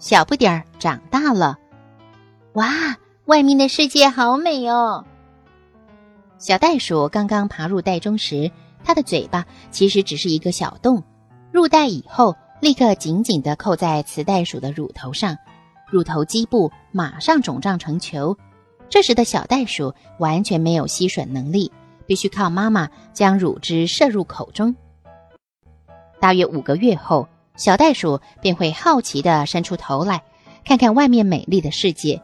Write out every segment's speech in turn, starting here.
小不点儿长大了，哇，外面的世界好美哦！小袋鼠刚刚爬入袋中时，它的嘴巴其实只是一个小洞。入袋以后，立刻紧紧地扣在雌袋鼠的乳头上，乳头基部马上肿胀成球。这时的小袋鼠完全没有吸吮能力，必须靠妈妈将乳汁摄入口中。大约五个月后。小袋鼠便会好奇地伸出头来，看看外面美丽的世界。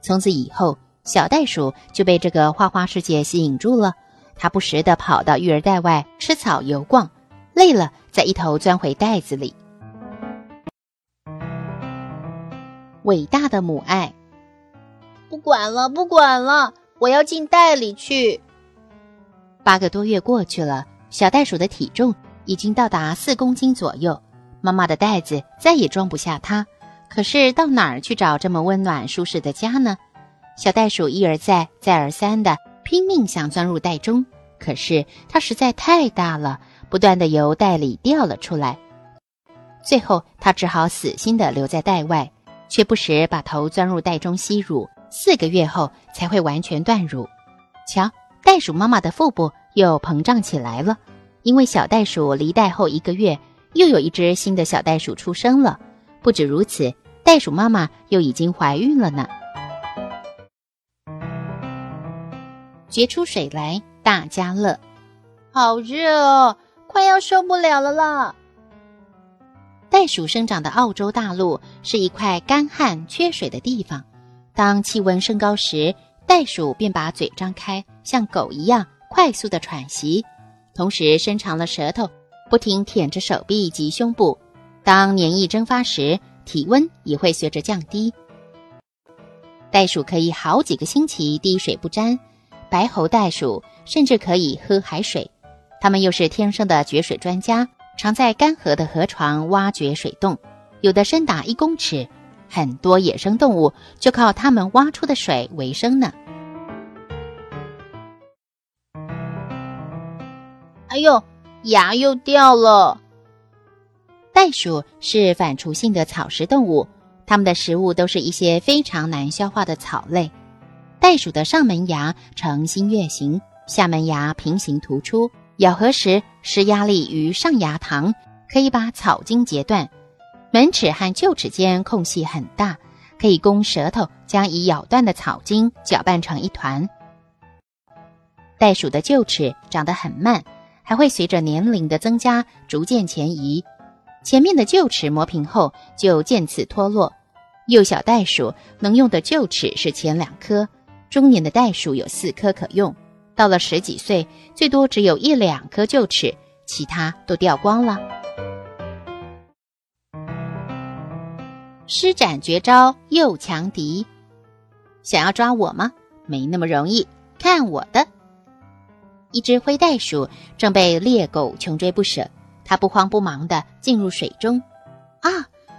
从此以后，小袋鼠就被这个花花世界吸引住了。它不时地跑到育儿袋外吃草、游逛，累了再一头钻回袋子里。伟大的母爱！不管了，不管了，我要进袋里去。八个多月过去了，小袋鼠的体重已经到达四公斤左右。妈妈的袋子再也装不下它，可是到哪儿去找这么温暖舒适的家呢？小袋鼠一而再、再而三的拼命想钻入袋中，可是它实在太大了，不断的由袋里掉了出来。最后，它只好死心的留在袋外，却不时把头钻入袋中吸乳。四个月后才会完全断乳。瞧，袋鼠妈妈的腹部又膨胀起来了，因为小袋鼠离袋后一个月。又有一只新的小袋鼠出生了，不止如此，袋鼠妈妈又已经怀孕了呢。掘出水来，大家乐。好热哦，快要受不了了啦！袋鼠生长的澳洲大陆是一块干旱缺水的地方，当气温升高时，袋鼠便把嘴张开，像狗一样快速的喘息，同时伸长了舌头。不停舔着手臂及胸部，当黏液蒸发时，体温也会随着降低。袋鼠可以好几个星期滴水不沾，白喉袋鼠甚至可以喝海水。它们又是天生的掘水专家，常在干涸的河床挖掘水洞，有的深达一公尺。很多野生动物就靠它们挖出的水为生呢。哎呦！牙又掉了。袋鼠是反刍性的草食动物，它们的食物都是一些非常难消化的草类。袋鼠的上门牙呈新月形，下门牙平行突出，咬合时施压力于上牙膛，可以把草茎截断。门齿和臼齿间空隙很大，可以供舌头将已咬断的草茎搅拌成一团。袋鼠的臼齿长得很慢。还会随着年龄的增加逐渐前移，前面的臼齿磨平后就渐次脱落。幼小袋鼠能用的臼齿是前两颗，中年的袋鼠有四颗可用，到了十几岁，最多只有一两颗臼齿，其他都掉光了。施展绝招诱强敌，想要抓我吗？没那么容易，看我的！一只灰袋鼠正被猎狗穷追不舍，它不慌不忙地进入水中。啊，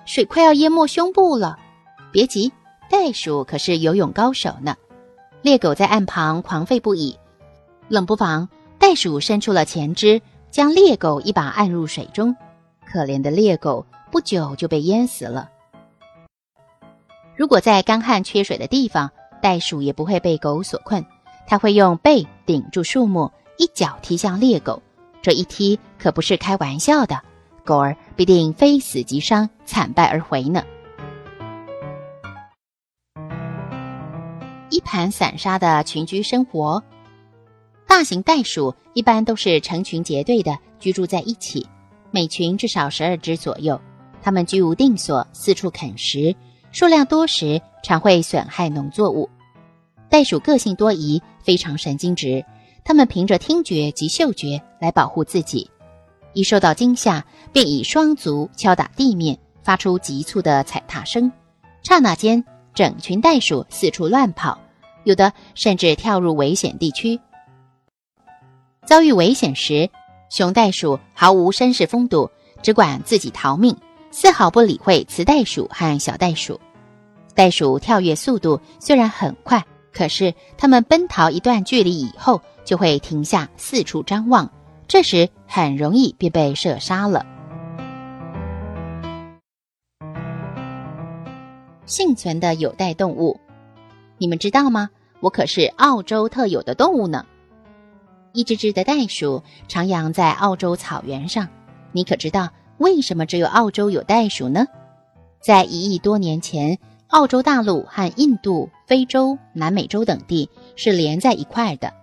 水快要淹没胸部了！别急，袋鼠可是游泳高手呢。猎狗在岸旁狂吠不已，冷不防，袋鼠伸出了前肢，将猎狗一把按入水中。可怜的猎狗不久就被淹死了。如果在干旱缺水的地方，袋鼠也不会被狗所困，它会用背顶住树木。一脚踢向猎狗，这一踢可不是开玩笑的，狗儿必定非死即伤，惨败而回呢。一盘散沙的群居生活，大型袋鼠一般都是成群结队的居住在一起，每群至少十二只左右。它们居无定所，四处啃食，数量多时常会损害农作物。袋鼠个性多疑，非常神经质。他们凭着听觉及嗅觉来保护自己，一受到惊吓便以双足敲打地面，发出急促的踩踏声。刹那间，整群袋鼠四处乱跑，有的甚至跳入危险地区。遭遇危险时，雄袋鼠毫无绅士风度，只管自己逃命，丝毫不理会雌袋鼠和小袋鼠。袋鼠跳跃速度虽然很快，可是它们奔逃一段距离以后，就会停下，四处张望，这时很容易便被射杀了。幸存的有袋动物，你们知道吗？我可是澳洲特有的动物呢。一只只的袋鼠徜徉在澳洲草原上，你可知道为什么只有澳洲有袋鼠呢？在一亿多年前，澳洲大陆和印度、非洲、南美洲等地是连在一块的，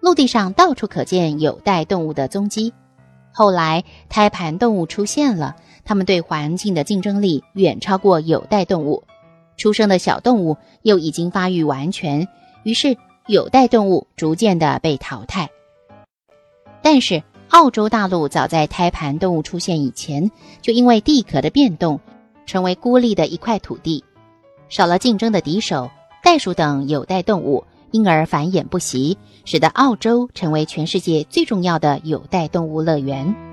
陆地上到处可见有袋动物的踪迹。后来胎盘动物出现了，它们对环境的竞争力远超过有袋动物，出生的小动物又已经发育完全，于是有袋动物逐渐的被淘汰。但是，澳洲大陆早在胎盘动物出现以前，就因为地壳的变动，成为孤立的一块土地，少了竞争的敌手，袋鼠等有袋动物因而繁衍不息，使得澳洲成为全世界最重要的有袋动物乐园。